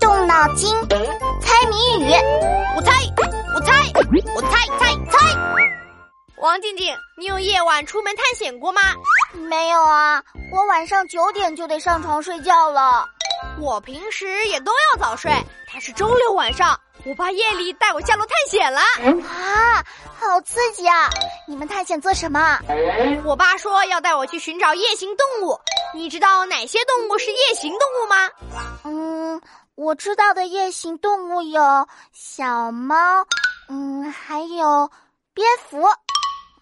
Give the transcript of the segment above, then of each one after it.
动脑筋，猜谜语。我猜，我猜，我猜猜猜。王静静，你有夜晚出门探险过吗？没有啊，我晚上九点就得上床睡觉了。我平时也都要早睡，但是周六晚上，我爸夜里带我下楼探险了。啊，好刺激啊！你们探险做什么？我爸说要带我去寻找夜行动物。你知道哪些动物是夜行动物吗？嗯，我知道的夜行动物有小猫，嗯，还有蝙蝠。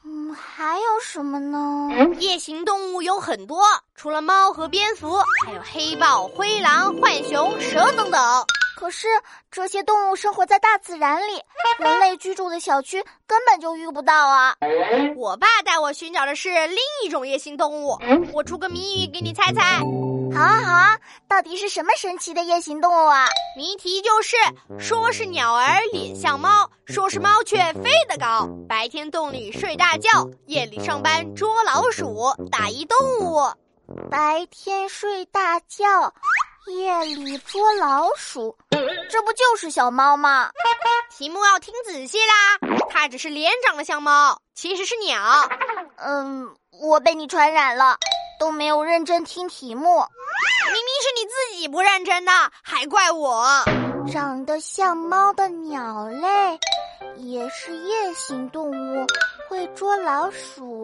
嗯，还有什么呢？夜行动物有很多，除了猫和蝙蝠，还有黑豹、灰狼、浣熊、蛇等等。可是这些动物生活在大自然里，人类居住的小区根本就遇不到啊！我爸带我寻找的是另一种夜行动物，我出个谜语给你猜猜。好啊好啊，到底是什么神奇的夜行动物啊？谜题就是：说是鸟儿脸像猫，说是猫却飞得高，白天洞里睡大觉，夜里上班捉老鼠，打一动物。白天睡大觉。夜里捉老鼠，这不就是小猫吗？题目要听仔细啦，它只是脸长得像猫，其实是鸟。嗯，我被你传染了，都没有认真听题目。明明是你自己不认真的，还怪我。长得像猫的鸟类，也是夜行动物，会捉老鼠。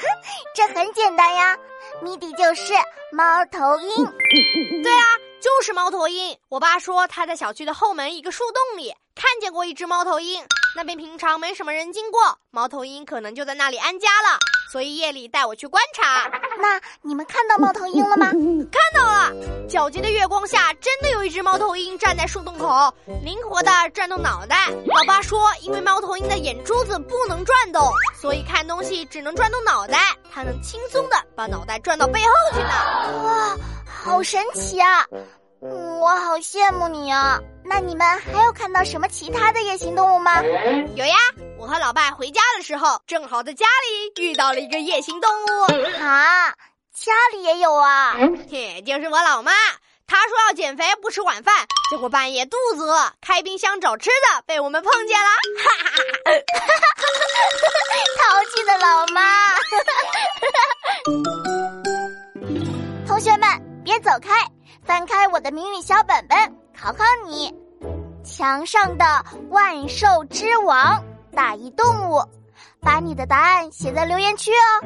哼，这很简单呀，谜底就是猫头鹰。对啊，就是猫头鹰。我爸说他在小区的后门一个树洞里看见过一只猫头鹰，那边平常没什么人经过，猫头鹰可能就在那里安家了，所以夜里带我去观察。那你们看到猫头鹰了吗？看皎洁的月光下，真的有一只猫头鹰站在树洞口，灵活的转动脑袋。老爸说，因为猫头鹰的眼珠子不能转动，所以看东西只能转动脑袋，它能轻松的把脑袋转到背后去呢。哇！好神奇啊！我好羡慕你啊！那你们还有看到什么其他的夜行动物吗？有呀，我和老爸回家的时候，正好在家里遇到了一个夜行动物。啊，家里也有啊？嘿，就是我老妈，她说要减肥不吃晚饭，结果半夜肚子饿，开冰箱找吃的，被我们碰见了。哈哈哈哈哈！淘气的老妈。同学们。别走开，翻开我的谜语小本本，考考你：墙上的万兽之王，打一动物，把你的答案写在留言区哦。